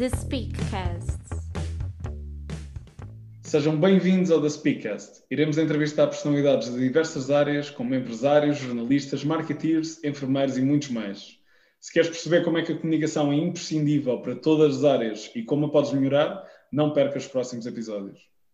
The Speakcast. Sejam bem-vindos ao The Speakcast. Iremos entrevistar personalidades de diversas áreas, como empresários, jornalistas, marketeers, enfermeiros e muitos mais. Se queres perceber como é que a comunicação é imprescindível para todas as áreas e como a podes melhorar, não percas os próximos episódios.